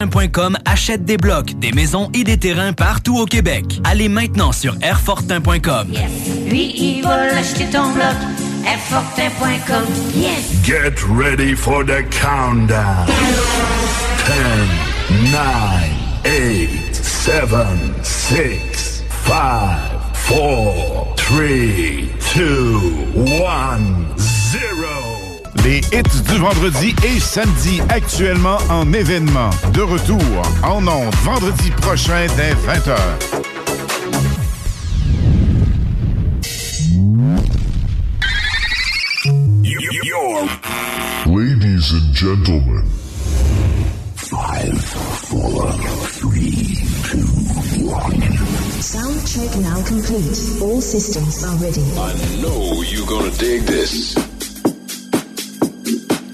Airfortin.com achète des blocs, des maisons et des terrains partout au Québec. Allez maintenant sur Airfortin.com. Lui, il va l'acheter ton bloc. Airfortin.com. Yes! Get ready for the countdown. 10, 9, 8, 7, 6, 5, 4, 3, 2, 1, 0. Les hits du vendredi et samedi actuellement en événement. De retour en ondes vendredi prochain dès 20h. Ladies and gentlemen. Five, four, three, two, one. Sound check now complete. All systems are ready. I know you're gonna dig this.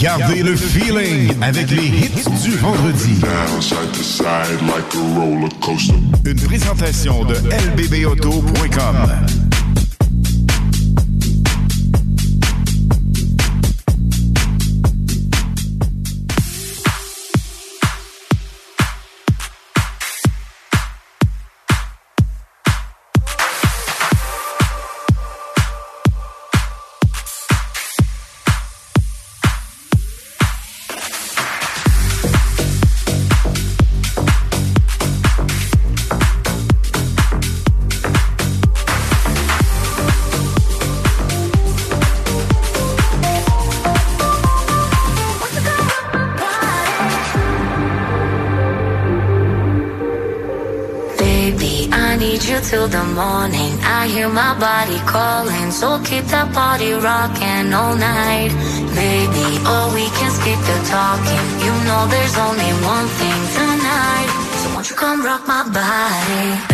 Gardez le feeling avec les hits du vendredi. Une présentation de lbbauto.com. body calling, so keep that body rocking all night. Baby, oh, we can skip the talking. You know there's only one thing tonight. So won't you come rock my body?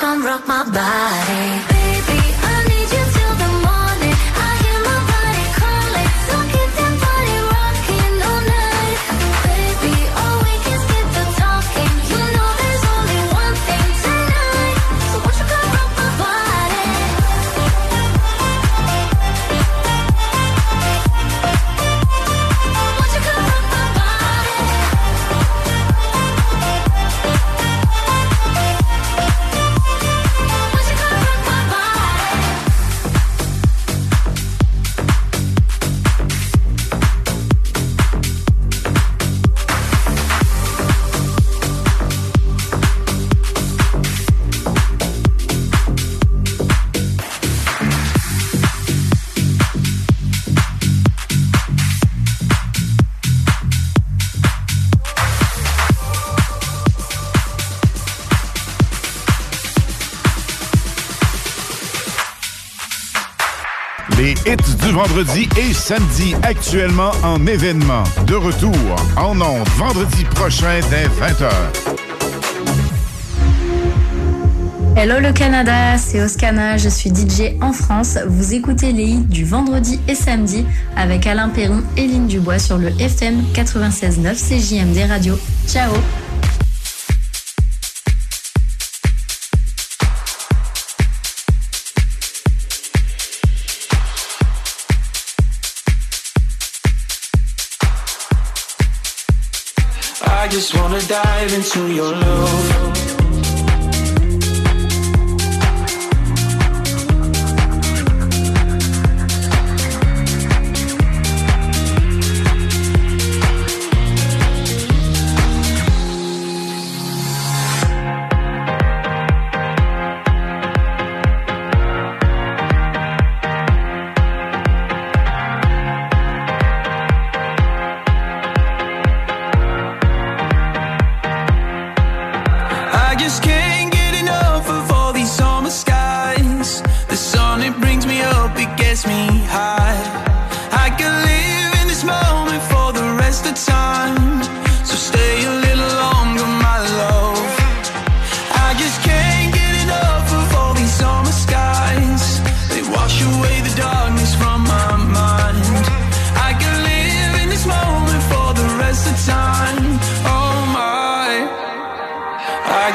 Come rock my body? Baby, I need you vendredi et samedi actuellement en événement. De retour en ondes vendredi prochain dès 20h. Hello le Canada, c'est Oscana, je suis DJ en France. Vous écoutez les hits du vendredi et samedi avec Alain Perron et Lynn Dubois sur le FM 96.9 CJMD Radio. Ciao just wanna dive into your love.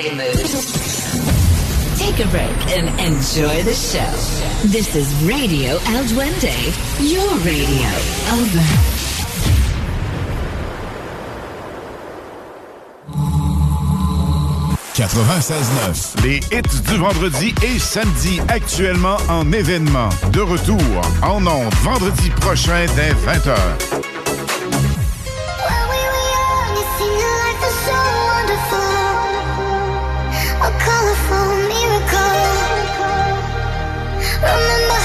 Duende mood. Take a break and enjoy the show. This is Radio El Duende, your radio. Over. 96.9. Les hits du vendredi et samedi actuellement en événement. De retour en ondes vendredi prochain dès 20h. a colorful miracle. Remember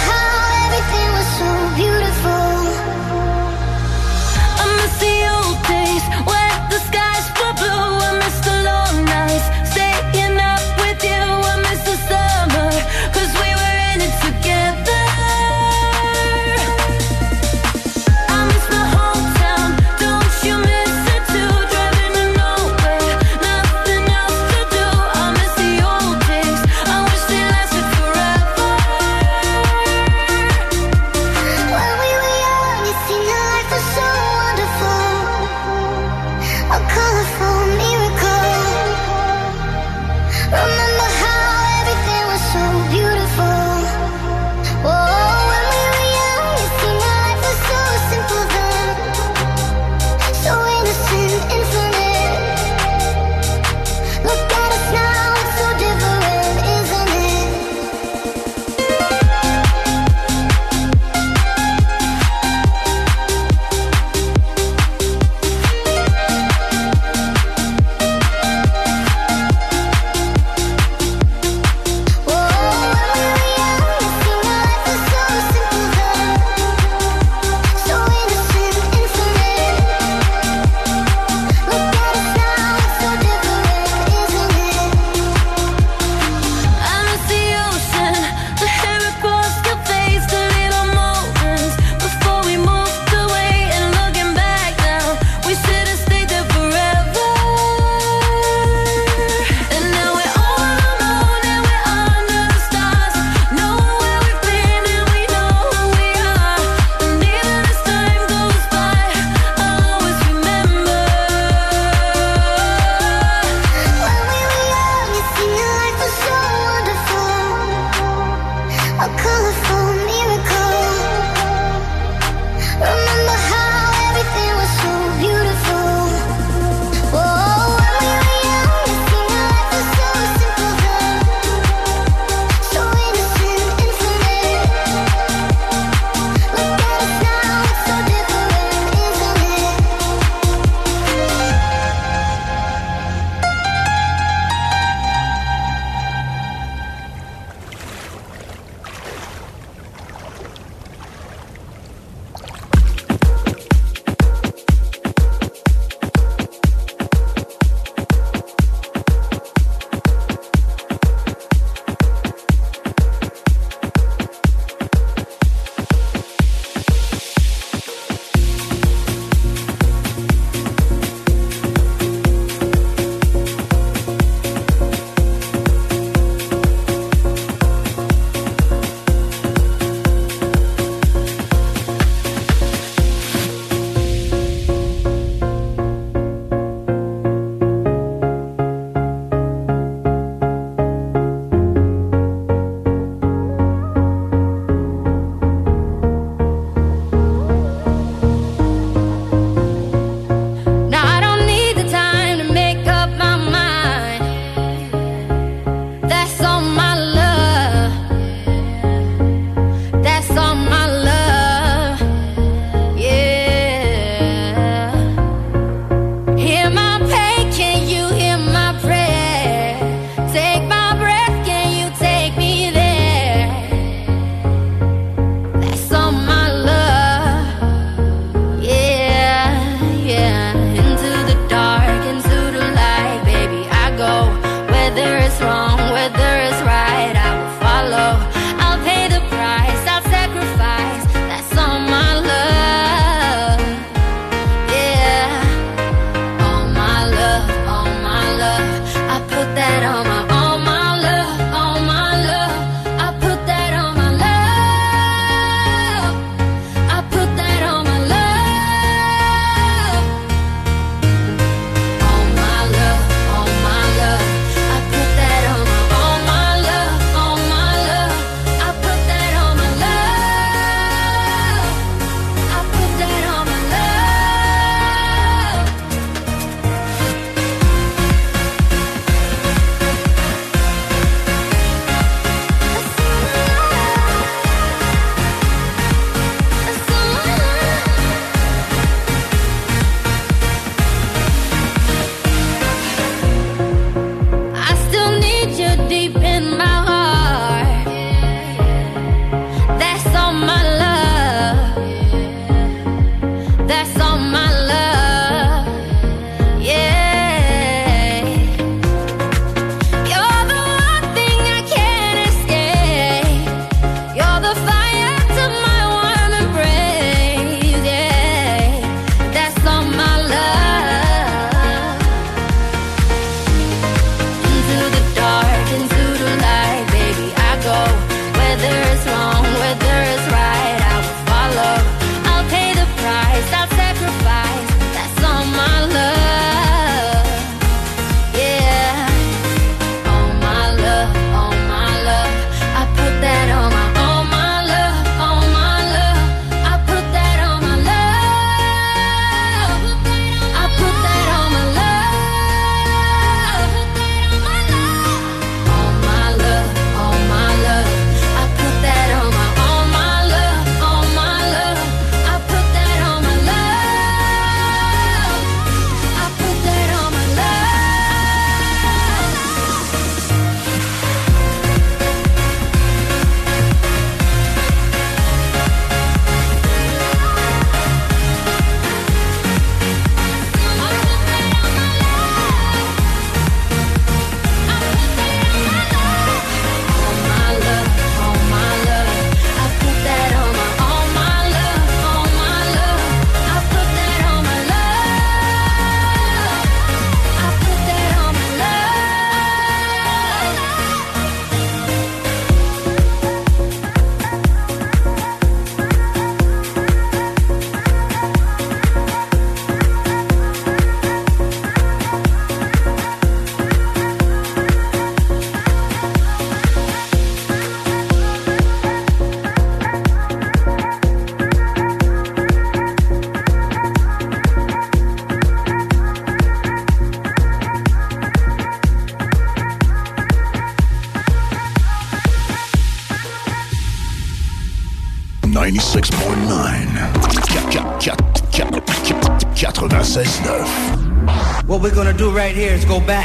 go back.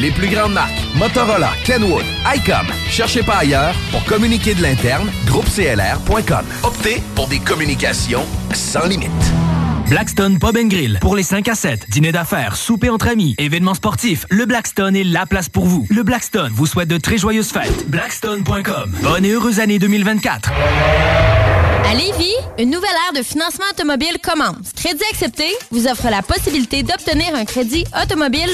Les plus grandes marques, Motorola, Kenwood, ICOM. Cherchez pas ailleurs pour communiquer de l'interne, groupeclr.com. Optez pour des communications sans limite. Blackstone Pub and Grill. Pour les 5 à 7, dîner d'affaires, souper entre amis, événements sportifs, le Blackstone est la place pour vous. Le Blackstone vous souhaite de très joyeuses fêtes. Blackstone.com. Bonne et heureuse année 2024. À Lévis, une nouvelle ère de financement automobile commence. Crédit accepté vous offre la possibilité d'obtenir un crédit automobile.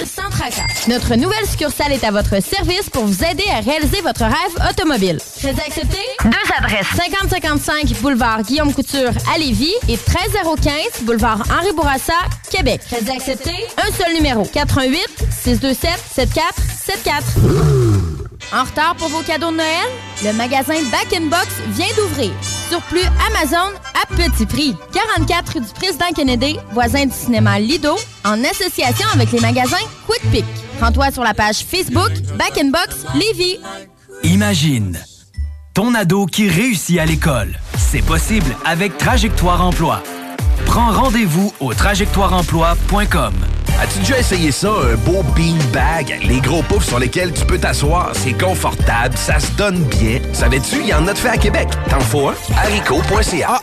Notre nouvelle succursale est à votre service pour vous aider à réaliser votre rêve automobile. Crédit accepté? Deux adresses. 5055 boulevard Guillaume Couture à Lévis et 13015 boulevard Henri Bourassa, Québec. Crédit accepté? Un seul numéro. 88 627 7474. En retard pour vos cadeaux de Noël? Le magasin Back in Box vient d'ouvrir. Surplus Amazon à petit prix. 44 rue du Président Kennedy, voisin du cinéma Lido, en association avec les magasins Quick Pick. Rends-toi sur la page Facebook Back in Box Lévis. Imagine ton ado qui réussit à l'école. C'est possible avec Trajectoire Emploi. Prends rendez-vous au trajectoireemploi.com. As-tu déjà essayé ça, un beau beanbag? Les gros poufs sur lesquels tu peux t'asseoir, c'est confortable, ça se donne bien. Savais-tu, il y en a de fait à Québec. T'en faut un? haricot.ca.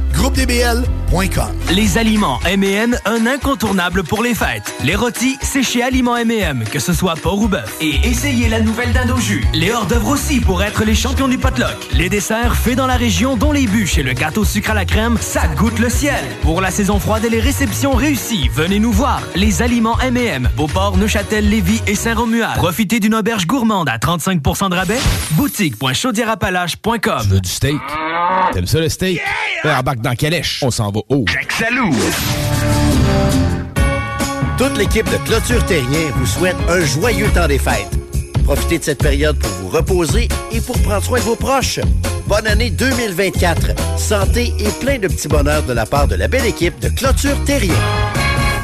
GroupeDBL.com Les aliments M&M, un incontournable pour les fêtes. Les rôtis, c'est chez Aliments M&M, que ce soit porc ou bœuf. Et essayez la nouvelle dinde au jus. Les hors-d'œuvre aussi pour être les champions du potluck. Les desserts faits dans la région, dont les bûches et le gâteau sucre à la crème, ça goûte le ciel. Pour la saison froide et les réceptions réussies, venez nous voir. Les aliments M&M, Beauport, Neuchâtel, Lévis et Saint-Romuald. Profitez d'une auberge gourmande à 35% de rabais. Boutique.chaudièrapalache.com. Tu veux du steak? T'aimes ça le steak? Yeah! Dans Calèche. On s'en va haut. Salut! Toute l'équipe de Clôture Terrien vous souhaite un joyeux temps des fêtes. Profitez de cette période pour vous reposer et pour prendre soin de vos proches. Bonne année 2024. Santé et plein de petits bonheurs de la part de la belle équipe de Clôture Terrien.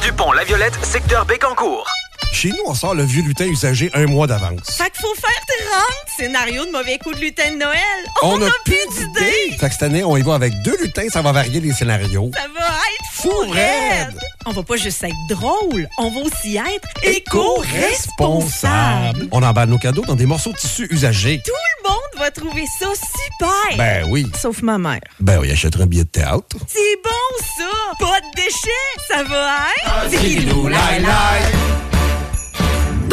du pont La Violette, secteur Bécancourt. Chez nous, on sort le vieux lutin usagé un mois d'avance. Fait qu'il faut faire 30 scénarios de mauvais coups de lutin de Noël. On, a a plus d'idées. Fait que cette année, on y va avec deux lutins, ça va varier les scénarios. Ça va être fou raide. On va pas juste être drôle, on va aussi être éco-responsable. On emballe nos cadeaux dans des morceaux de tissu usagés. Tout le monde va trouver ça super. Ben oui. Sauf ma mère. Ben oui, achèterait un billet de théâtre. C'est bon ça. Pas de déchets, ça va être. Lai.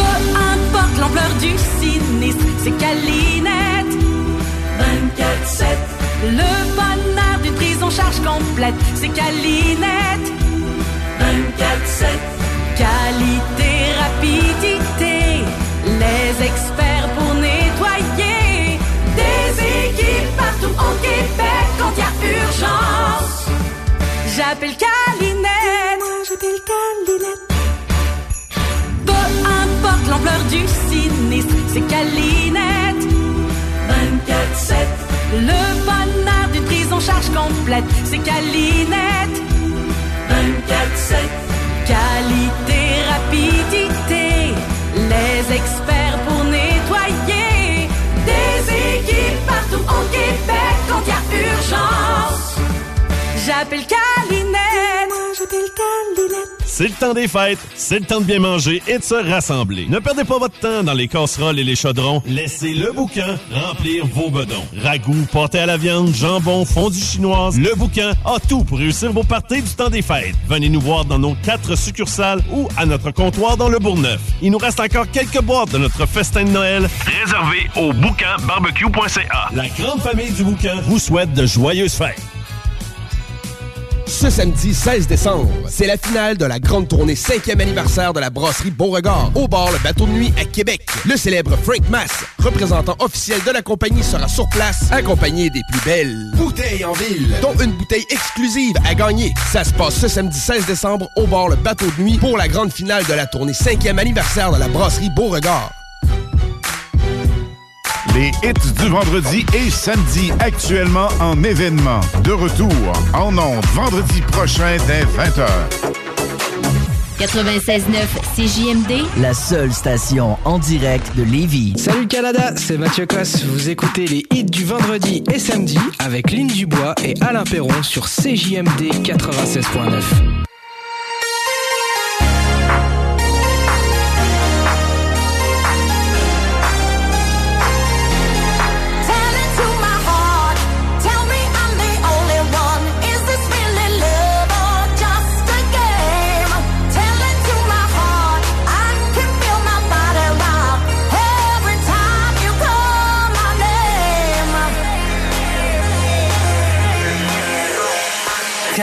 Peu importe l'ampleur du sinistre, c'est Calinette. 24-7. Le bonheur d'une prise en charge complète, c'est Calinette. 24-7. Qualité, rapidité, les experts pour nettoyer. Des équipes partout au Québec quand il y a urgence. J'appelle Calinette. Moi, j'appelle Calinette. L'ampleur du sinistre, c'est Calinette. 24-7. Le bonheur d'une prise en charge complète, c'est Calinette. 24-7. Qualité, rapidité, les experts pour nettoyer. Des équipes partout au Québec quand il y a urgence. J'appelle Calinette. Moi, j'appelle Calinette. C'est le temps des fêtes, c'est le temps de bien manger et de se rassembler. Ne perdez pas votre temps dans les casseroles et les chaudrons. Laissez le bouquin remplir vos bedons. Ragoût, pâté à la viande, jambon, fondue chinoise, le bouquin a tout pour réussir vos parties du temps des fêtes. Venez nous voir dans nos quatre succursales ou à notre comptoir dans le Bourgneuf. Il nous reste encore quelques boîtes de notre festin de Noël réservé au bouquinbarbecue.ca. La grande famille du bouquin vous souhaite de joyeuses fêtes. Ce samedi 16 décembre, c'est la finale de la grande tournée 5e anniversaire de la brasserie Beauregard, au bar Le Bateau de Nuit à Québec. Le célèbre Frank Mass, représentant officiel de la compagnie, sera sur place, accompagné des plus belles bouteilles en ville, dont une bouteille exclusive à gagner. Ça se passe ce samedi 16 décembre au bar Le Bateau de Nuit pour la grande finale de la tournée 5e anniversaire de la brasserie Beauregard. Les hits du vendredi et samedi actuellement en événement. De retour en ondes vendredi prochain dès 20h. 96.9 CJMD, La seule station en direct de Lévis. Salut Canada, c'est Mathieu Cosse. Vous écoutez les hits du vendredi et samedi avec Lynn Dubois et Alain Perron sur CJMD 96.9.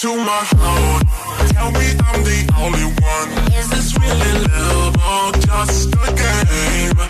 To my heart. Tell me I'm the only one. Is this really love or just a game?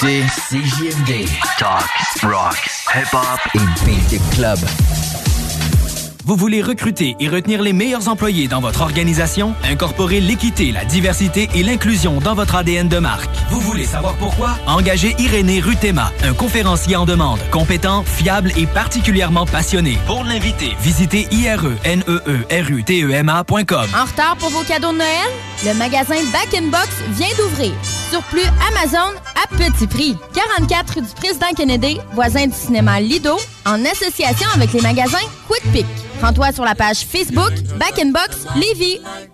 écoutez CJMD. Talk, rock, hip-hop et beat club. Vous voulez recruter et retenir les meilleurs employés dans votre organisation? Incorporez l'équité, la diversité et l'inclusion dans votre ADN de marque. Vous voulez savoir pourquoi? Engagez Irénée Rutema, un conférencier en demande, compétent, fiable et particulièrement passionné. Pour l'inviter, visitez ireneerutema.com. En retard pour vos cadeaux de Noël? Le magasin Back in Box vient d'ouvrir. Surplus Amazon à petit prix. 44 rue du Président Kennedy, voisin du cinéma Lido, en association avec les magasins Quick Pick. Rends-toi sur la page Facebook Back in Box Lévis.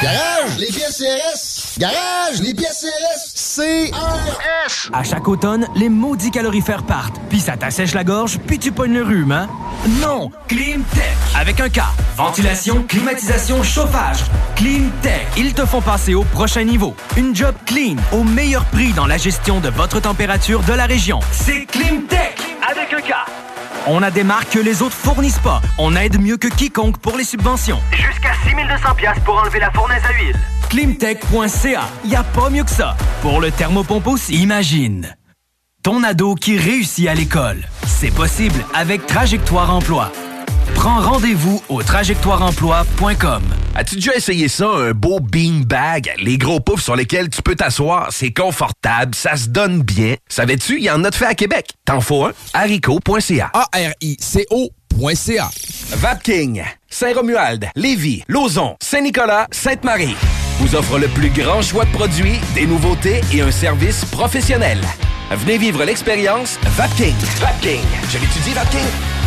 Garage, les pièces CRS. Garage, les pièces CRS. CRS. À chaque automne, les maudits calorifères partent, puis ça t'assèche la gorge, puis tu pognes le rhume, hein? Non! Climtech! Avec un K. Ventilation, climatisation, chauffage. Climtech. Ils te font passer au prochain niveau. Une job clean, au meilleur prix dans la gestion de votre température de la région. C'est Climtech! Avec un K. On a des marques que les autres fournissent pas. On aide mieux que quiconque pour les subventions. Jusqu'à 6200 pièces pour enlever la fournaise à huile. Climtech.ca. Y a pas mieux que ça. Pour le thermopompe aussi, imagine. Ton ado qui réussit à l'école. C'est possible avec Trajectoire Emploi. Prends rendez-vous au trajectoireemploi.com. As-tu déjà essayé ça, un beau beanbag? Les gros poufs sur lesquels tu peux t'asseoir, c'est confortable, ça se donne bien. Savais-tu, il y en a de fait à Québec. T'en faut un? haricot.ca. A-R-I-C-O.ca. Vapking, Saint-Romuald, Lévis, Lauson, Saint-Nicolas, Sainte-Marie vous offre le plus grand choix de produits, des nouveautés et un service professionnel. Venez vivre l'expérience Vapking. Vapking. Je l'étudie, Vapking?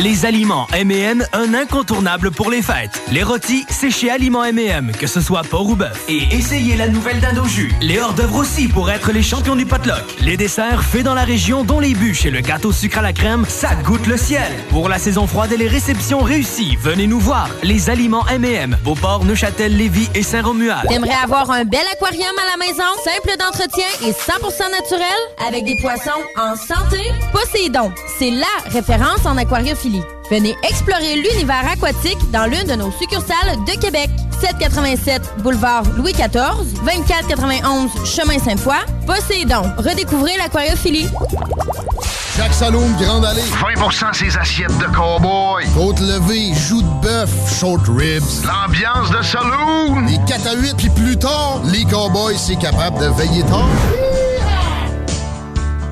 Les aliments M&M, un incontournable pour les fêtes. Les rôtis, c'est chez Aliments M&M, que ce soit porc ou bœuf. Et essayez la nouvelle dinde au jus. Les hors-d'œuvre aussi pour être les champions du potluck. Les desserts faits dans la région, dont les bûches et le gâteau sucre à la crème, ça goûte le ciel. Pour la saison froide et les réceptions réussies, venez nous voir. Les aliments M&M, Beauport, Neuchâtel, Lévis et Saint-Romuald. T'aimerais avoir un bel aquarium à la maison, simple d'entretien et 100% naturel, avec des poissons en santé? Poséidon, c'est LA référence en Venez explorer l'univers aquatique dans l'une de nos succursales de Québec. 787 boulevard Louis XIV, 2491 chemin Sainte-Foy. Poséidon, redécouvrez l'aquariophilie. Jacques Saloon, Grande Allée. 20% ses assiettes de cowboy. Côte levée, joues de bœuf, short ribs. L'ambiance de saloon. Les 4 à 8, puis plus tard, les cowboys, c'est capable de veiller tard.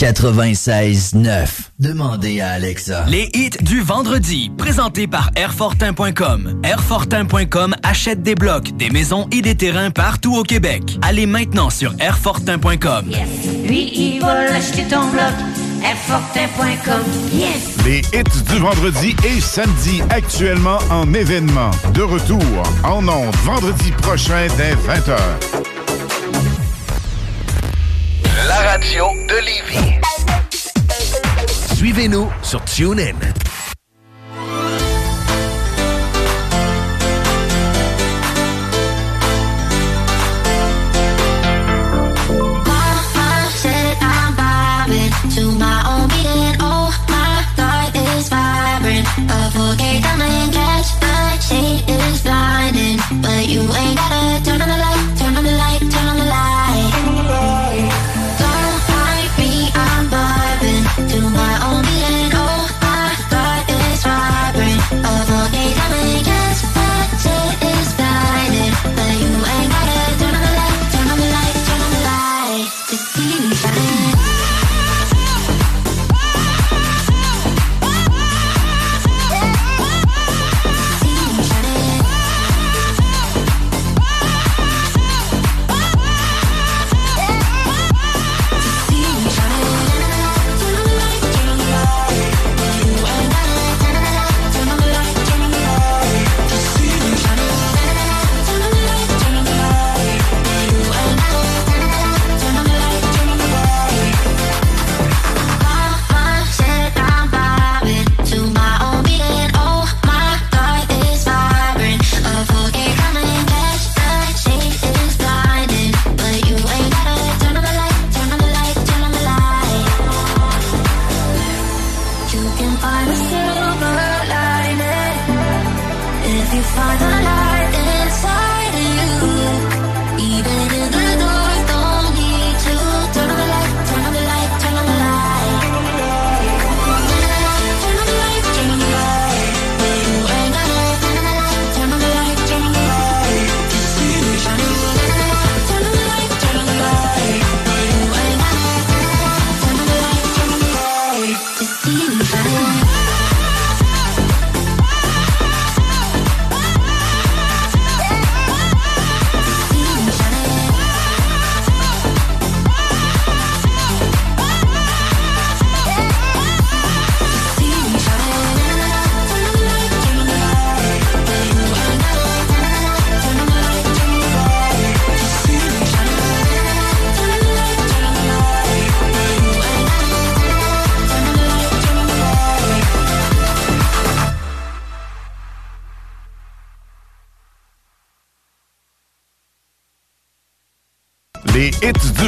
96.9. Demandez à Alexa. Les hits du vendredi, présentés par Airfortin.com. Airfortin.com achète des blocs, des maisons et des terrains partout au Québec. Allez maintenant sur Airfortin.com. Lui, il va l'acheter ton bloc. Airfortin.com. Yes! Les hits du vendredi et samedi actuellement en événement. De retour en ondes vendredi prochain dès 20h. La radio de Lévis. Suivez-nous sur TuneIn. My heart said I'm vibing to my own beating. Oh, my heart is vibrant. A 4K diamond catch the shade is blinding, but you ain't gotta turn on the light.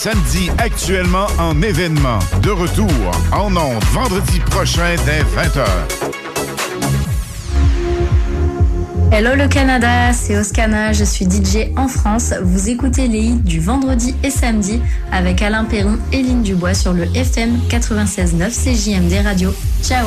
Samedi actuellement en événement. De retour en ondes vendredi prochain dès 20h. Hello le Canada, c'est Oscana, je suis DJ en France. Vous écoutez les hits du vendredi et samedi avec Alain Perron et Lynn Dubois sur le FM 96.9 CJMD Radio. Ciao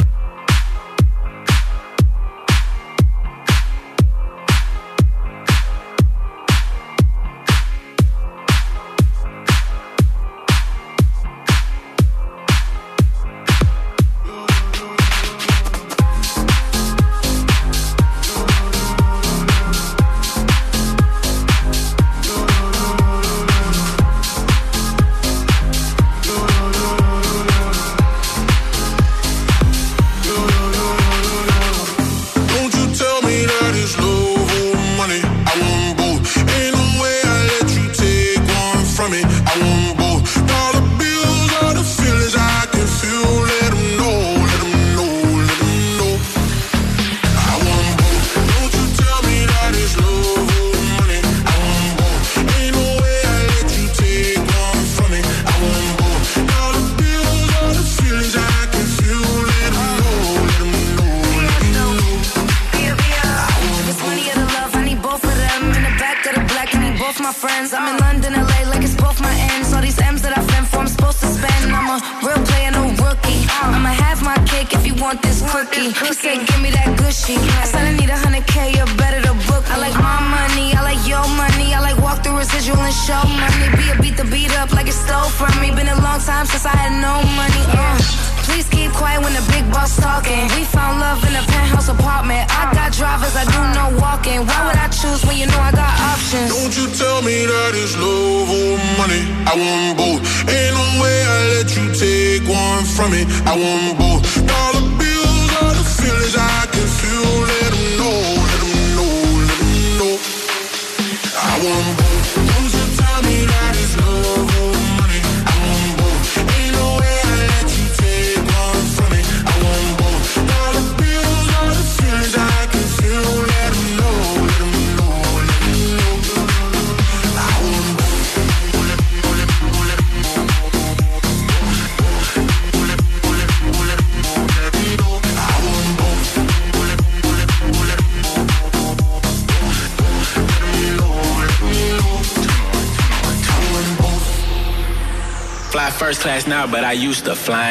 I used to fly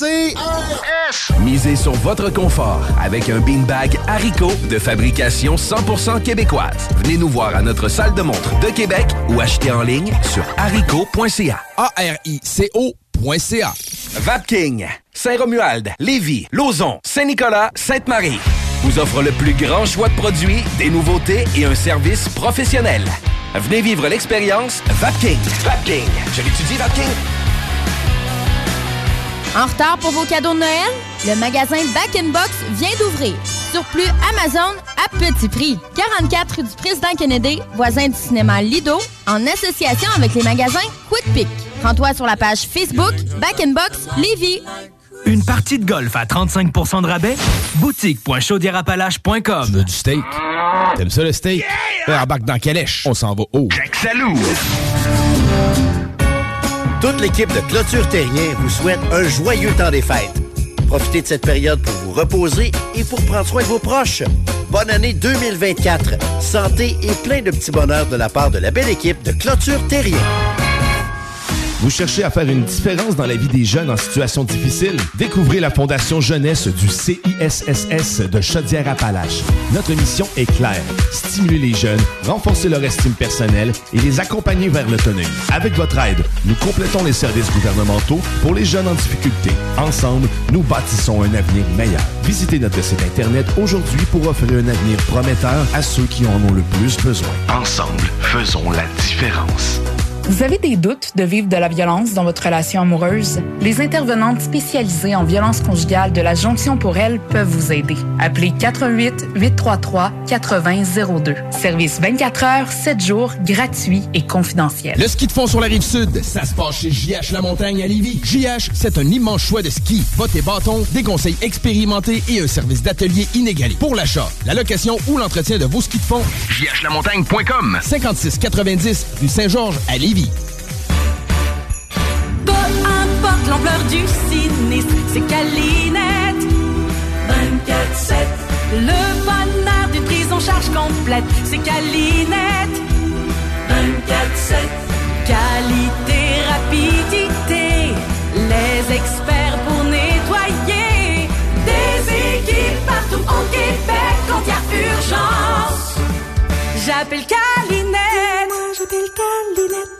CRS. Misez sur votre confort avec un beanbag Haricot de fabrication 100% québécoise. Venez nous voir à notre salle de montre de Québec ou achetez en ligne sur haricot.ca. A-R-I-C-O.ca. Vapking, Saint-Romuald, Lévis, Lauson, Saint-Nicolas, Sainte-Marie vous offre le plus grand choix de produits, des nouveautés et un service professionnel. Venez vivre l'expérience Vapking. Vapking. Je l'étudie, Vapking. En retard pour vos cadeaux de Noël? Le magasin Back in Box vient d'ouvrir. Surplus Amazon à petit prix. 44 rue du Président Kennedy, voisin du cinéma Lido, en association avec les magasins Quick Pick. Rends-toi sur la page Facebook Back in Box Lévis. Une partie de golf à 35% de rabais? Boutique.chaudierapalache.com Tu veux du steak? T'aimes ça le steak? Yeah! Embarque dans Calèche. On s'en va haut. Salou! Toute l'équipe de Clôture Terrien vous souhaite un joyeux temps des fêtes. Profitez de cette période pour vous reposer et pour prendre soin de vos proches. Bonne année 2024. Santé et plein de petits bonheurs de la part de la belle équipe de Clôture Terrien. Vous cherchez à faire une différence dans la vie des jeunes en situation difficile? Découvrez la Fondation Jeunesse du CISSS de Chaudière-Appalaches. Notre mission est claire. Stimuler les jeunes, renforcer leur estime personnelle et les accompagner vers l'autonomie. Avec votre aide, nous complétons les services gouvernementaux pour les jeunes en difficulté. Ensemble, nous bâtissons un avenir meilleur. Visitez notre site Internet aujourd'hui pour offrir un avenir prometteur à ceux qui en ont le plus besoin. Ensemble, faisons la différence. Vous avez des doutes de vivre de la violence dans votre relation amoureuse? Les intervenantes spécialisées en violence conjugale de la Jonction pour elle peuvent vous aider. Appelez 88 833 8002. Service 24 heures, 7 jours, gratuit et confidentiel. Le ski de fond sur la rive sud, ça se passe chez JH La Montagne à Lévis. JH, c'est un immense choix de ski, bottes et bâtons, des conseils expérimentés et un service d'atelier inégalé. Pour l'achat, la location ou l'entretien de vos skis de fond, jhlamontagne.com 5690 rue Saint-Georges à Lévis. Peu importe l'ampleur du sinistre, c'est Calinette. 24-7. Le bonheur d'une prise en charge complète, c'est Calinette. 24-7. Qualité, rapidité, les experts pour nettoyer. Des équipes partout au Québec quand il y a urgence. J'appelle Calinette. Moi, j'appelle Calinette.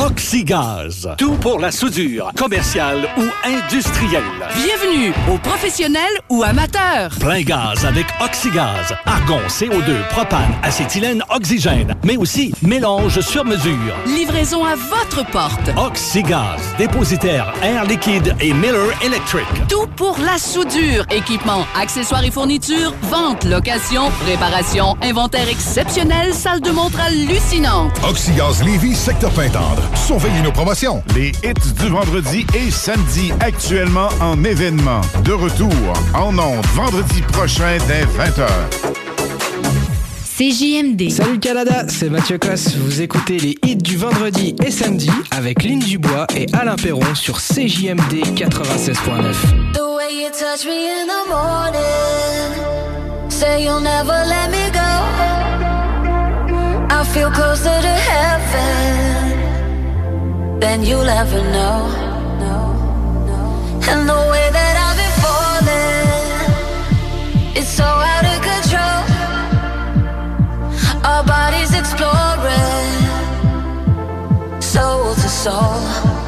Oxygaz. Tout pour la soudure, commerciale ou industrielle. Bienvenue aux professionnels ou amateurs. Plein gaz avec Oxygaz. Argon, CO2, propane, acétylène, oxygène. Mais aussi mélange sur mesure. Livraison à votre porte. Oxygaz. Dépositaire Air Liquide et Miller Electric. Tout pour la soudure. Équipement, accessoires et fournitures, vente, location, réparation, inventaire exceptionnel, salle de montre hallucinante. Oxygaz Lévis, secteur Pintendre. Surveillez nos promotions. Les hits du vendredi et samedi actuellement en événement. De retour en ondes vendredi prochain dès 20h. CJMD. Salut Canada, c'est Mathieu Cosse. Vous écoutez les hits du vendredi et samedi avec Lynn Dubois et Alain Perron sur CJMD 96.9. The way you touch me in the morning, say you'll never let me go. I feel closer to heaven than you'll ever know. And the way that I've been falling, it's so out of control. Our bodies exploring, soul to soul.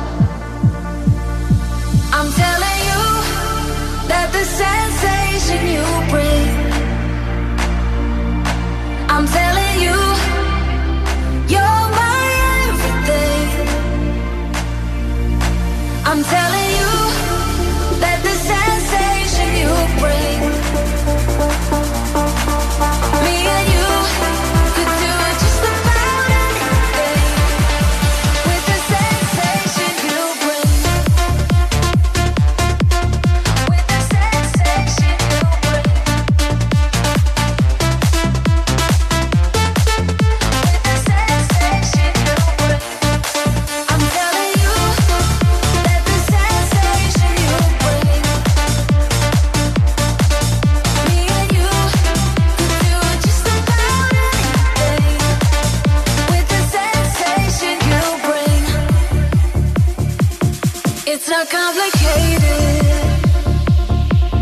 It's not complicated.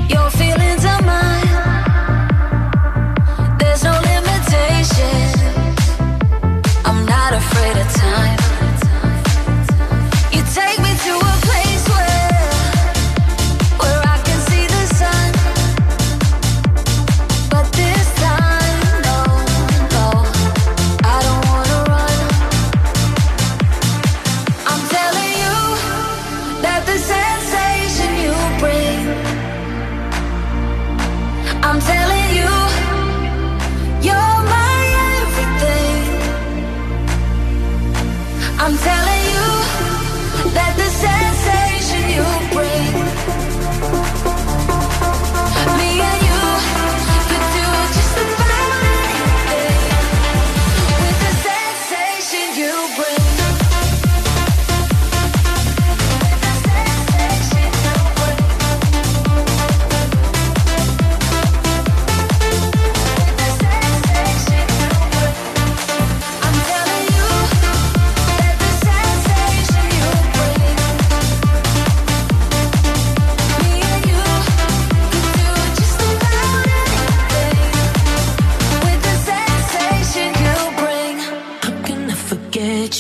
Your feelings are mine. There's no limitation. I'm not afraid of time.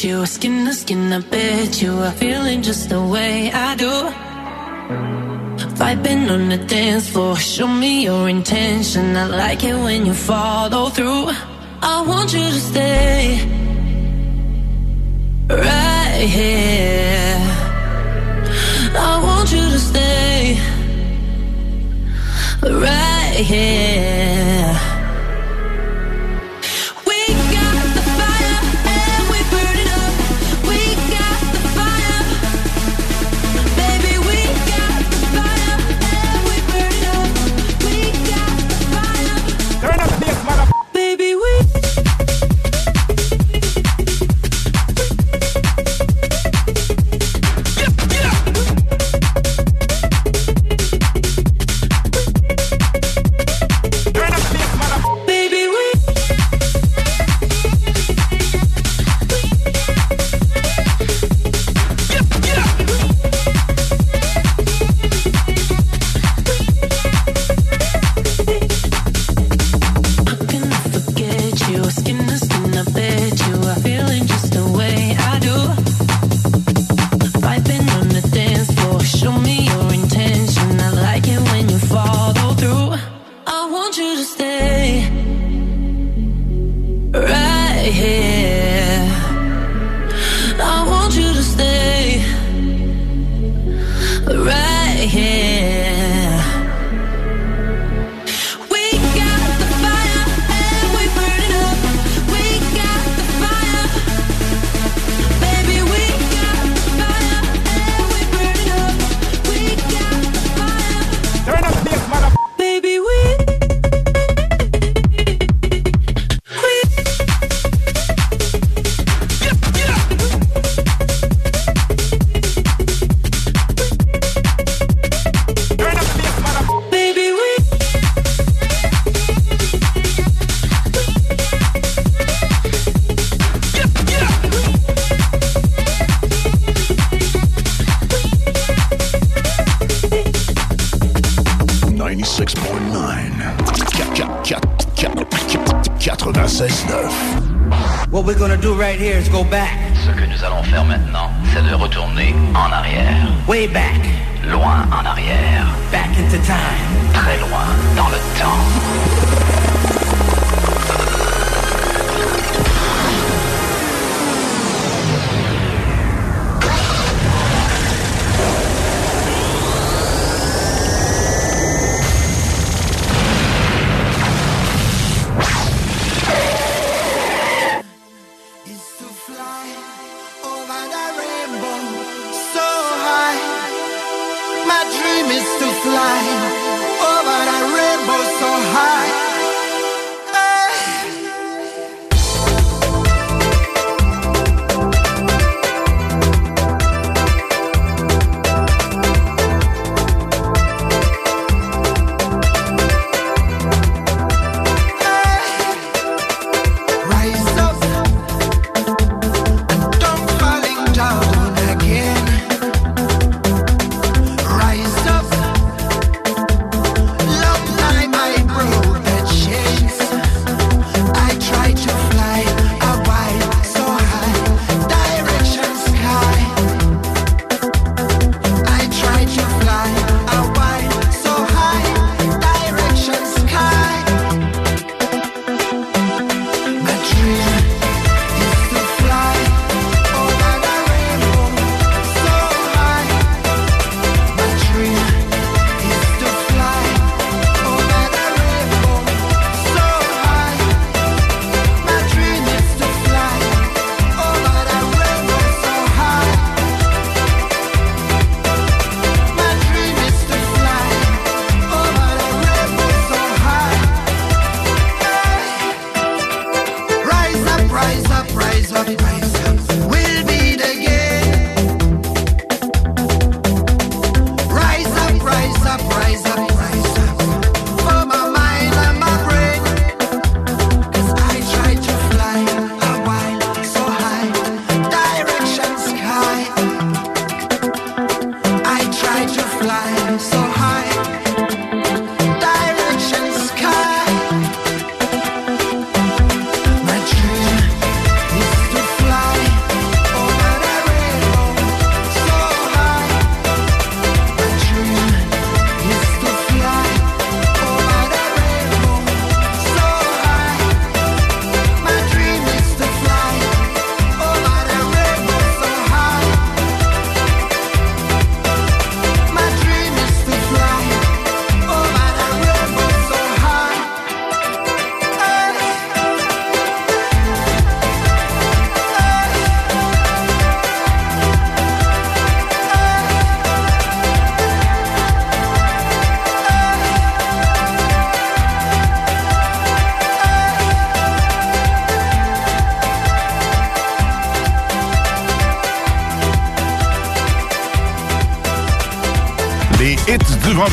you. Skin to skin, I bet you are feeling just the way I do. Vibing on the dance floor, show me your intention. I like it when you follow through. I want you to stay right here. I want you to stay right here.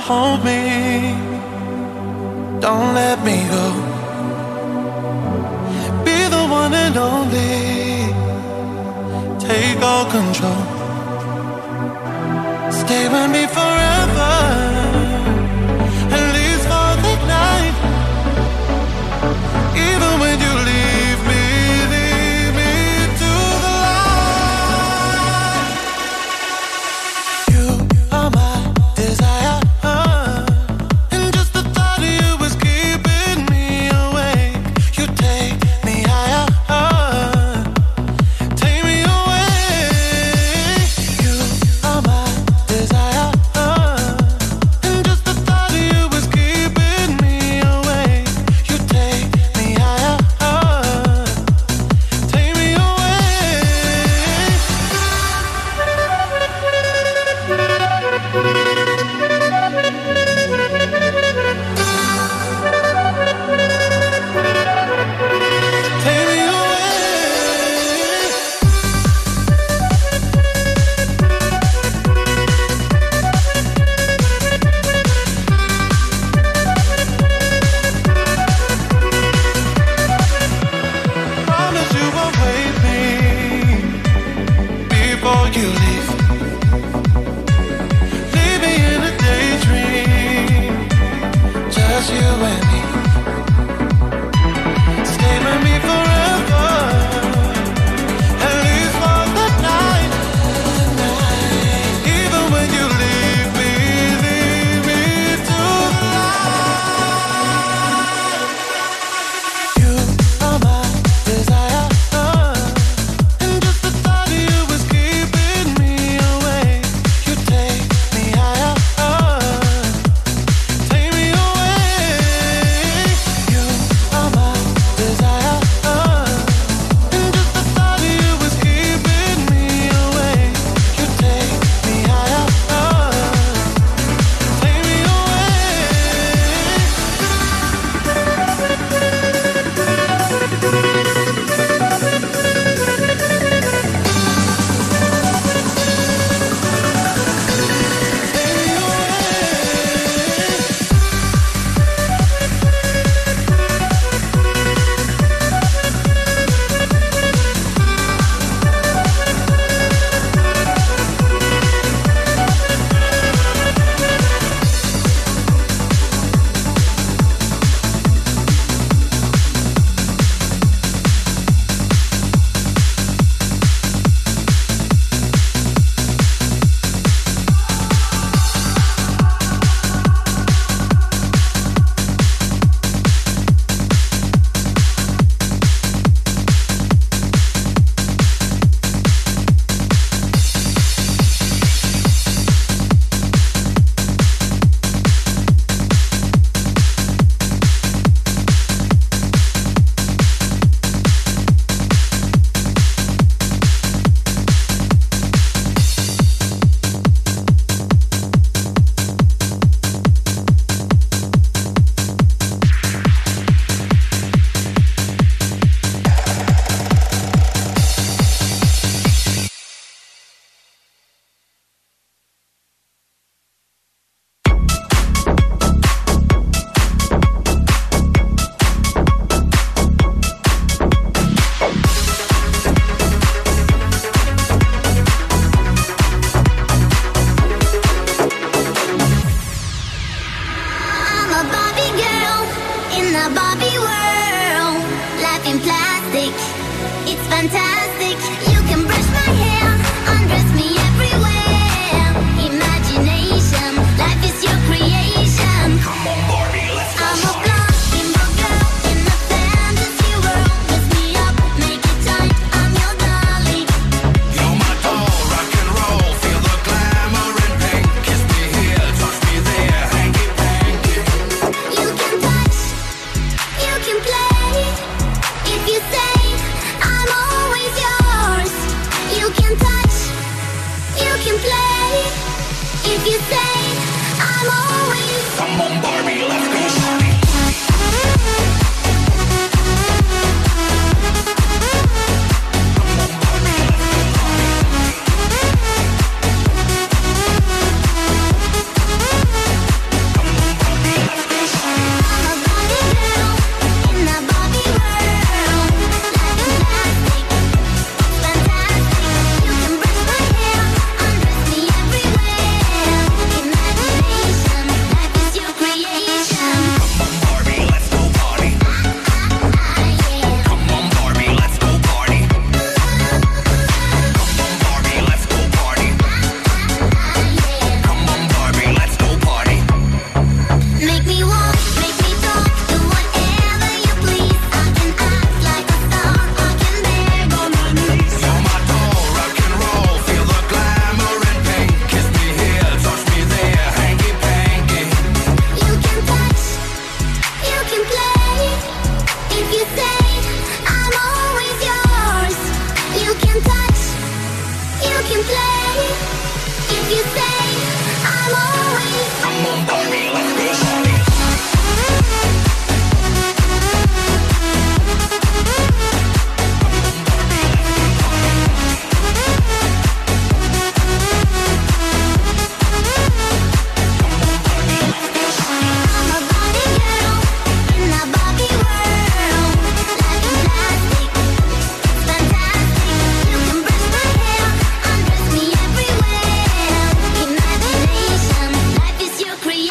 hold me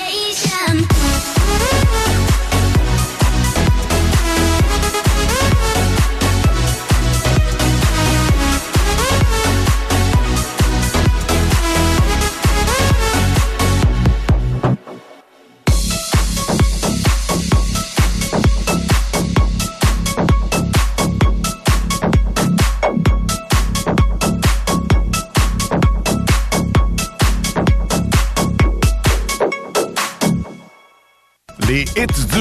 yeah,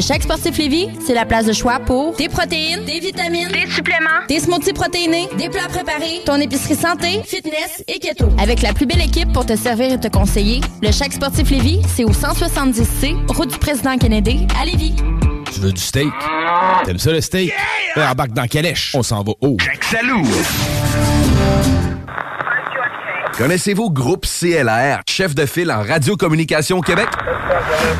Chaque sportif Lévis, c'est la place de choix pour des protéines, des vitamines, des suppléments, des smoothies protéinés, des plats préparés, ton épicerie santé, fitness et keto. Avec la plus belle équipe pour te servir et te conseiller, le Chaque sportif Lévis, c'est au 170C, route du président Kennedy, à Lévis. Tu veux du steak? T'aimes ça le steak? Ouais, embarque dans calèche. On s'en va haut. Salut! Connaissez-vous Groupe CLR, chef de file en radiocommunication au Québec?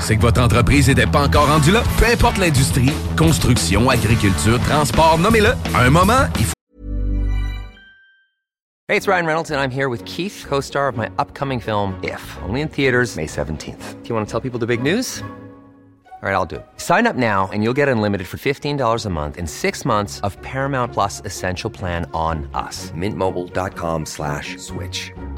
C'est que votre entreprise n'était pas encore rendue là? Peu importe l'industrie, construction, agriculture, transport, nommez-le. À un moment, il faut... Hey, it's Ryan Reynolds, and I'm here with Keith, co star of my upcoming film, If, only in theaters, May 17th. Do you want to tell people the big news? All right, I'll do it. Sign up now and you'll get unlimited for $15 a month and six months of Paramount Plus Essential Plan on us. Mintmobile.com slash switch.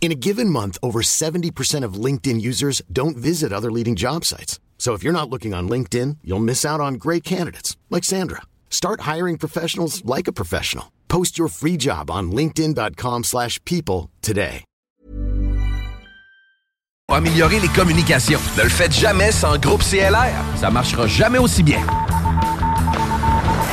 In a given month, over 70% of LinkedIn users don't visit other leading job sites. So if you're not looking on LinkedIn, you'll miss out on great candidates like Sandra. Start hiring professionals like a professional. Post your free job on linkedin.com/people today. Améliorer les communications. Ne le faites jamais sans Groupe CLR. Ça marchera jamais aussi bien.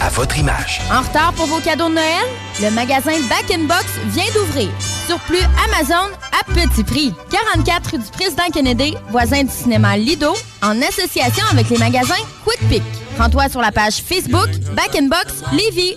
à votre image. En retard pour vos cadeaux de Noël? Le magasin Back in Box vient d'ouvrir. Surplus Amazon à petit prix. 44 rue du Président Kennedy, voisin du cinéma Lido, en association avec les magasins Quick Pick. Rends-toi sur la page Facebook Back in Box Lévis.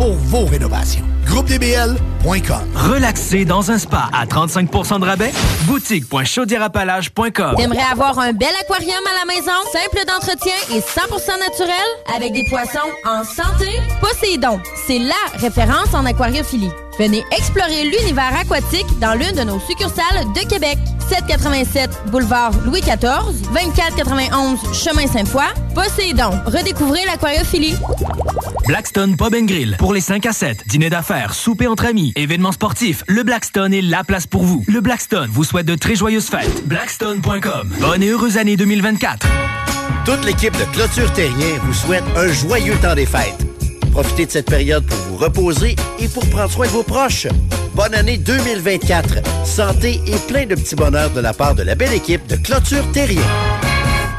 pour vos rénovations. GroupeDBL.com Relaxer dans un spa à 35% de rabais? Boutique.chaudierapalage.com T'aimerais avoir un bel aquarium à la maison, simple d'entretien et 100% naturel, avec des poissons en santé? Poséidon, c'est LA référence en aquariophilie. Venez explorer l'univers aquatique dans l'une de nos succursales de Québec. 787 boulevard Louis XIV, 2491 chemin Sainte-Foy. Poséidon, redécouvrez l'aquariophilie. Blackstone Pub and Grill. Pour les 5 à 7, dîner d'affaires, souper entre amis, événements sportifs, le Blackstone est la place pour vous. Le Blackstone vous souhaite de très joyeuses fêtes. Blackstone.com. Bonne et heureuse année 2024. Toute l'équipe de Clôture Terrien vous souhaite un joyeux temps des fêtes. Profitez de cette période pour vous reposer et pour prendre soin de vos proches. Bonne année 2024. Santé et plein de petits bonheurs de la part de la belle équipe de Clôture Terrien.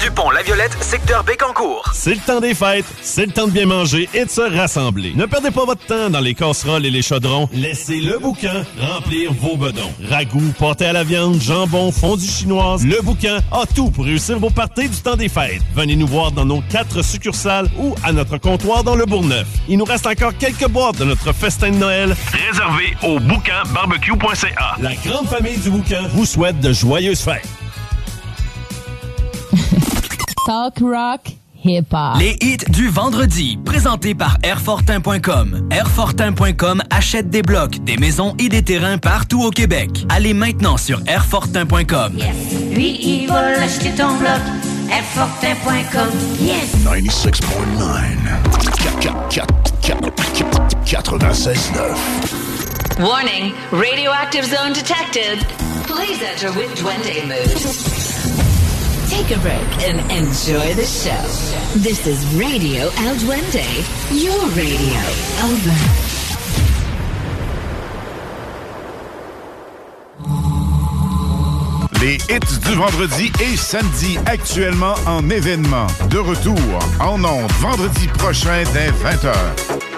du pont La Violette, secteur Bécancourt. C'est le temps des fêtes, c'est le temps de bien manger et de se rassembler. Ne perdez pas votre temps dans les casseroles et les chaudrons. Laissez le boucan remplir vos bedons. Ragoût, pâté à la viande, jambon, fondue chinoise, le boucan a tout pour réussir vos parties du temps des fêtes. Venez nous voir dans nos quatre succursales ou à notre comptoir dans le Bourgneuf. Il nous reste encore quelques boîtes de notre festin de Noël réservé au boucanbarbecue.ca. La grande famille du boucan vous souhaite de joyeuses fêtes. Talk rock hip hop. Les hits du vendredi, présentés par Airfortin.com. Airfortin.com achète des blocs, des maisons et des terrains partout au Québec. Allez maintenant sur Airfortin.com. Lui, il va acheter ton bloc. Airfortin.com. Yes! 96.9. Warning, radioactive zone detected. Please enter with Duende mood. Take a break and enjoy the show. This is Radio El Duende, your radio. Over. Les hits du vendredi et samedi actuellement en événement. De retour en ondes vendredi prochain dès 20h.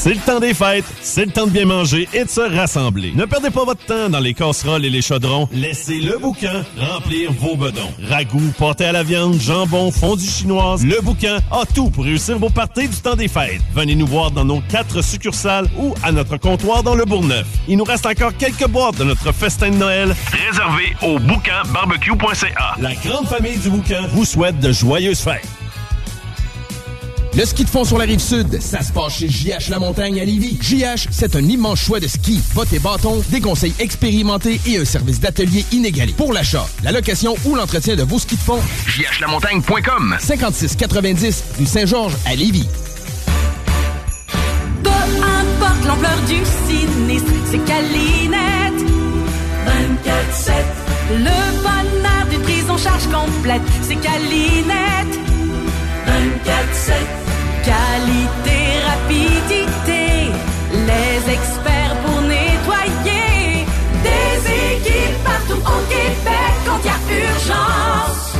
C'est le temps des fêtes, c'est le temps de bien manger et de se rassembler. Ne perdez pas votre temps dans les casseroles et les chaudrons. Laissez le boucan remplir vos bedons. Ragoût, pâté à la viande, jambon, fondue chinoise, le boucan a tout pour réussir vos parties du temps des fêtes. Venez nous voir dans nos quatre succursales ou à notre comptoir dans le Bourgneuf. Il nous reste encore quelques boîtes de notre festin de Noël réservé au boucanbarbecue.ca. La grande famille du boucan vous souhaite de joyeuses fêtes. Le ski de fond sur la rive sud, ça se passe chez JH La Montagne à Lévis. JH, c'est un immense choix de ski. Bottes et bâtons, des conseils expérimentés et un service d'atelier inégalé. Pour l'achat, la location ou l'entretien de vos skis de fond, jhlamontagne.com 5690 rue Saint-Georges à Lévis. Peu importe l'ampleur du sinistre, c'est Calinette. 24-7. Le bonheur d'une prise en charge complète, c'est Calinette. 24-7. Qualité, rapidité, les experts pour nettoyer. Des équipes partout au Québec quand il y a urgence.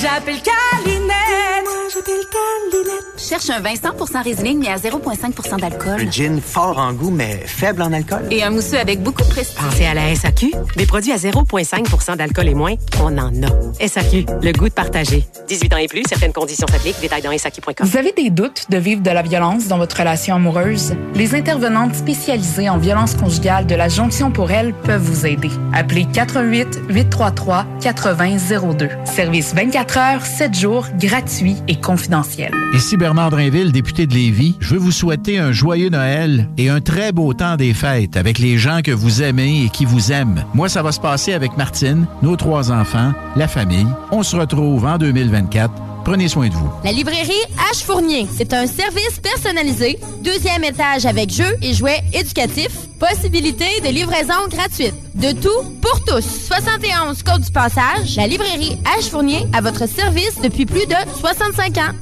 J'appelle Calinette. Moi, j'appelle Calinette. Cherche un vin 100% Riesling mais à 0,5% d'alcool. Un gin fort en goût, mais faible en alcool. Et un mousseux avec beaucoup de prestige. Pensez à la SAQ. Des produits à 0,5 d'alcool et moins, on en a. SAQ, le goût de partager. 18 ans et plus, certaines conditions s'appliquent. Détails dans SAQ.com. Vous avez des doutes de vivre de la violence dans votre relation amoureuse? Les intervenantes spécialisées en violence conjugale de la Jonction pour elle peuvent vous aider. Appelez 88 833 8002. Service 24 heures, 7 jours, gratuit et confidentiel. Ici Bernard Drinville, député de Lévis. Je veux vous souhaiter un joyeux Noël et un très beau temps des fêtes avec les gens que vous aimez et qui vous aiment. Moi, ça va se passer avec Martine, nos trois enfants, la famille. On se retrouve en 2024. Prenez soin de vous. La librairie H Fournier, c'est un service personnalisé, deuxième étage avec jeux et jouets éducatifs, possibilité de livraison gratuite. De tout pour tous. 71 Côte du Passage, la librairie H Fournier à votre service depuis plus de 65 ans.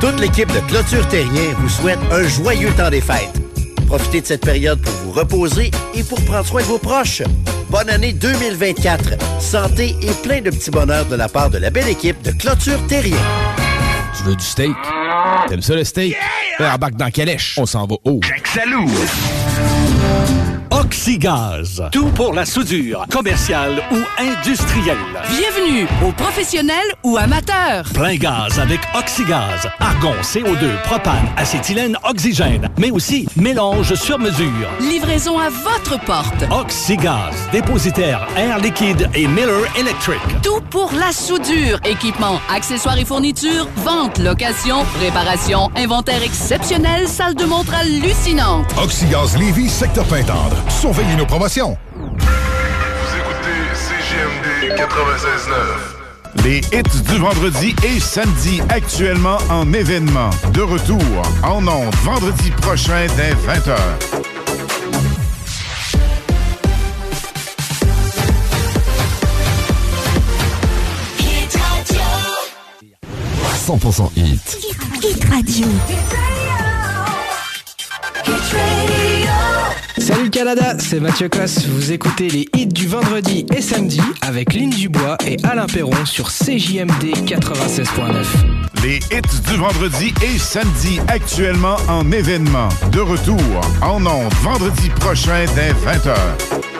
Toute l'équipe de Clôture Terrien vous souhaite un joyeux temps des fêtes. Profitez de cette période pour vous reposer et pour prendre soin de vos proches. Bonne année 2024. Santé et plein de petits bonheurs de la part de la belle équipe de Clôture Terrien. Tu veux du steak? T'aimes ça le steak? Yeah! Embarque dans Calèche. On s'en va haut. Jacques Salou. Oxygaz. Tout pour la soudure, commerciale ou industrielle. Bienvenue aux professionnels ou amateurs. Plein gaz avec Oxygaz. Argon, CO2, propane, acétylène, oxygène. Mais aussi mélange sur mesure. Livraison à votre porte. Oxygaz. Dépositaire Air Liquide et Miller Electric. Tout pour la soudure. Équipement, accessoires et fournitures, vente, location, réparation, inventaire exceptionnel, salle de montre hallucinante. Oxygaz Lévis, secteur Pintendre. Surveillez nos promotions. Vous écoutez CGMD 96.9. Les hits du vendredi et samedi actuellement en événement. De retour en ondes vendredi prochain dès 20h. 100% hit. Hit Radio. Le Canada, c'est Mathieu Cosse. Vous écoutez les hits du vendredi et samedi avec Lynn Dubois et Alain Perron sur CJMD 96.9. Les hits du vendredi et samedi actuellement en événement. De retour en ondes vendredi prochain dès 20h.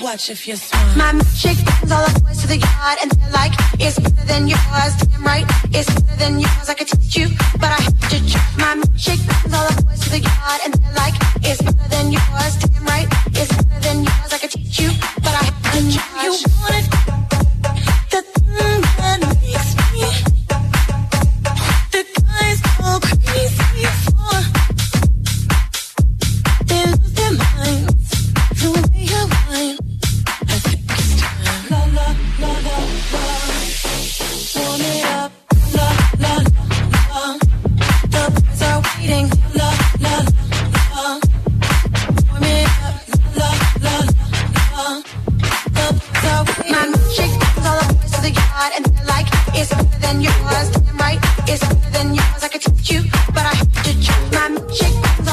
Watch if you smile. My magic brings all the boys to the yard and they're like, it's better than yours. Damn right, it's better than yours. I could teach you, but I have to try. My magic brings all the boys to the yard and they're like, it's better than yours. Damn right, it's better than yours. I could teach you, but I have to try. You want it? The It's better than yours, damn right. It's better than yours. I could teach you, but I have to check my milkshake.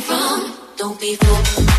From. Don't be fooled.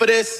For this?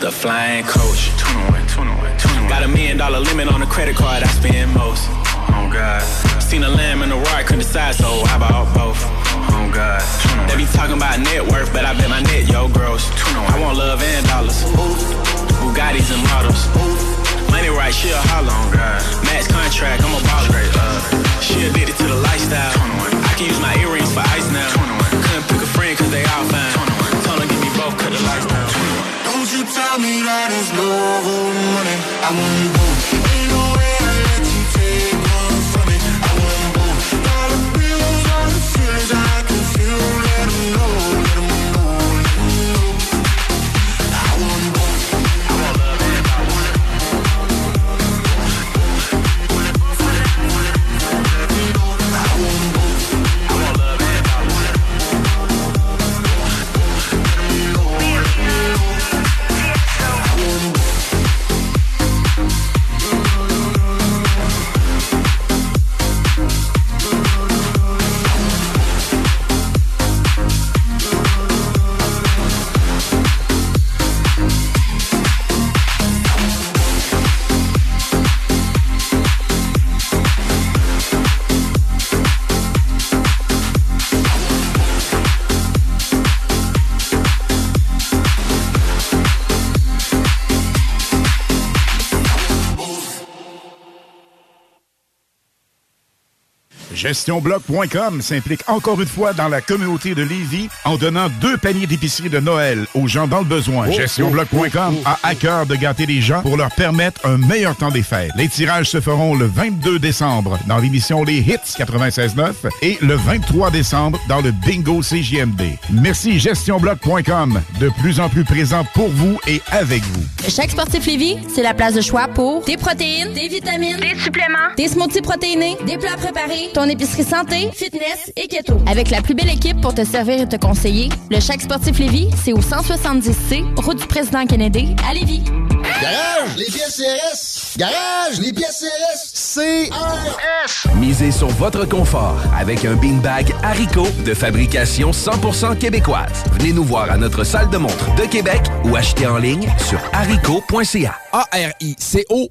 the flying coach. 21, 21, 21. Got a million dollar limit on the credit card I spend most. Oh God. Seen a lamb and a roar, couldn't decide, so I bought both. Oh God. They be talking about net worth, but I bet my net, yo, gross. I want love and dollars. Ooh. Bugattis and models. Ooh. Money right, she a holler. Oh God. Max contract, I'm a baller. She addicted to the lifestyle. I can use my earrings for ice. mirar es lobo money. I GestionBloc.com s'implique encore une fois dans la communauté de Lévis en donnant deux paniers d'épicerie de Noël aux gens dans le besoin. Oh, GestionBloc.com oh, oh, a à cœur de gâter les gens pour leur permettre un meilleur temps des fêtes. Les tirages se feront le 22 décembre dans l'émission Les Hits 96.9 et le 23 décembre dans le Bingo CJMD. Merci GestionBloc.com, de plus en plus présent pour vous et avec vous. Chaque sportif Lévis, c'est la place de choix pour des protéines, des vitamines, des suppléments, des smoothies protéinés, des plats préparés, épicerie santé, fitness et keto. Avec la plus belle équipe pour te servir et te conseiller, le Chaque Sportif Lévis, c'est au 170C, route du président Kennedy, à Lévis. Garage, les pièces CRS. Garage, les pièces CRS. CRS. Misez sur votre confort avec un beanbag haricot de fabrication 100% québécoise. Venez nous voir à notre salle de montre de Québec ou achetez en ligne sur haricot.ca. A-R-I-C-O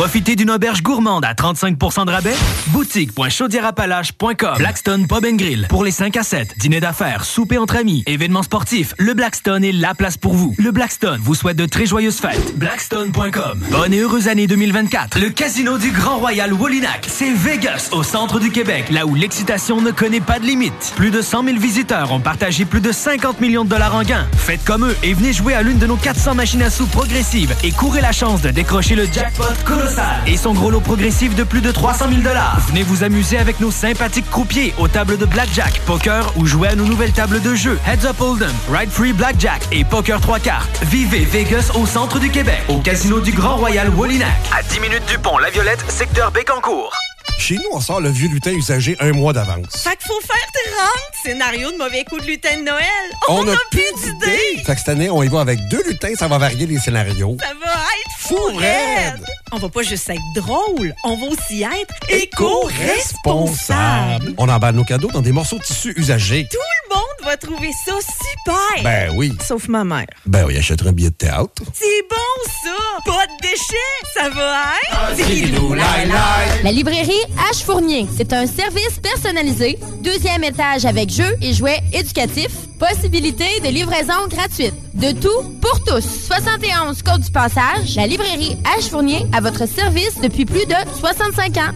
Profitez d'une auberge gourmande à 35% de rabais? Boutique.chaudierapalache.com Blackstone Pub Grill. Pour les 5 à 7, dîner d'affaires, souper entre amis, événements sportifs, le Blackstone est la place pour vous. Le Blackstone vous souhaite de très joyeuses fêtes. Blackstone.com Bonne et heureuse année 2024. Le casino du Grand Royal Woolinac, c'est Vegas, au centre du Québec, là où l'excitation ne connaît pas de limite. Plus de 100 000 visiteurs ont partagé plus de 50 millions de dollars en gains. Faites comme eux et venez jouer à l'une de nos 400 machines à sous progressives et courez la chance de décrocher le jackpot colossal et son gros lot progressif de plus de 300 000 dollars. Venez vous amuser avec nos sympathiques croupiers aux tables de blackjack, poker ou jouer à nos nouvelles tables de jeu Heads Up Hold'em, Ride Free Blackjack et Poker 3 cartes. Vivez Vegas au centre du Québec, au casino du Grand Royal Wallinac. À 10 minutes du pont La Violette, secteur Bécancourt. Chez nous, on sort le vieux lutin usagé un mois d'avance. Fait qu'il faut faire tes rentes. Scénario de mauvais coup de lutin de Noël. On On, a a plus d'idées. Fait que cette année, on y va avec deux lutins, ça va varier les scénarios. Ça va être fou raide. On va pas juste être drôle, on va aussi être éco-responsable. On emballe nos cadeaux dans des morceaux de tissu usagés. Tout le monde va trouver ça super. Ben oui. Sauf ma mère. Ben oui, achèterai un billet de théâtre. C'est bon ça. Pas de déchets. Ça va être. Lai, lai. La librairie H Fournier, c'est un service personnalisé, deuxième étage avec jeux et jouets éducatifs, possibilité de livraison gratuite. De tout pour tous. 71 Côte du Passage, la librairie H Fournier à votre service depuis plus de 65 ans.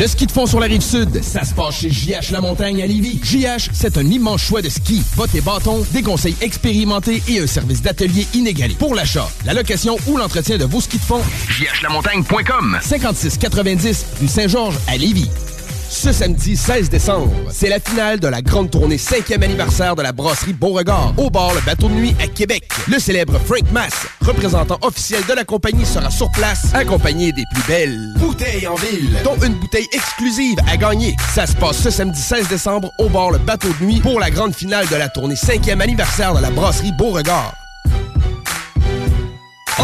Le ski de fond sur la rive sud, ça se passe chez JH La Montagne à Lévis. JH, c'est un immense choix de ski. Bottes et bâtons, des conseils expérimentés et un service d'atelier inégalé. Pour l'achat, la location ou l'entretien de vos skis de fond, jhlamontagne.com 5690 rue Saint-Georges à Lévis. Ce samedi 16 décembre, c'est la finale de la grande tournée 5e anniversaire de la brasserie Beauregard au bar Le Bateau de Nuit à Québec. Le célèbre Frank Mass, représentant officiel de la compagnie, sera sur place, accompagné des plus belles bouteilles en ville, dont une bouteille exclusive à gagner. Ça se passe ce samedi 16 décembre au bar Le Bateau de Nuit pour la grande finale de la tournée 5e anniversaire de la brasserie Beauregard.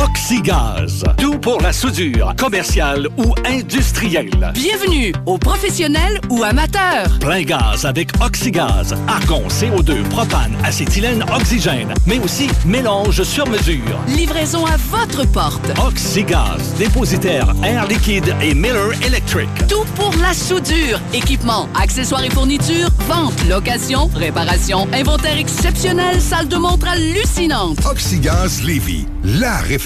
Oxygaz. Tout pour la soudure, commerciale ou industrielle. Bienvenue aux professionnels ou amateurs. Plein gaz avec Oxygaz. Argon, CO2, propane, acétylène, oxygène. Mais aussi mélange sur mesure. Livraison à votre porte. Oxygaz. Dépositaire Air Liquide et Miller Electric. Tout pour la soudure. Équipement, accessoires et fournitures, vente, location, réparation, inventaire exceptionnel, salle de montre hallucinante. Oxygaz Lévy, la référence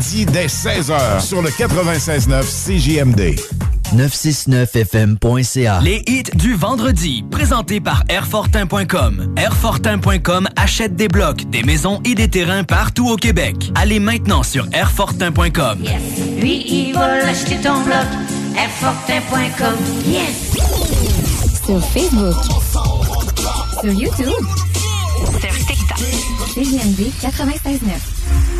dès 16h sur le 96.9 CJMD. 969fm.ca. Les hits du vendredi, présentés par Airfortin.com. Airfortin.com achète des blocs, des maisons et des terrains partout au Québec. Allez maintenant sur Airfortin.com. Lui, il va l'acheter ton bloc. Airfortin.com. Yes! Sur Facebook. Sur YouTube. Sur TikTok. CJMD 96.9.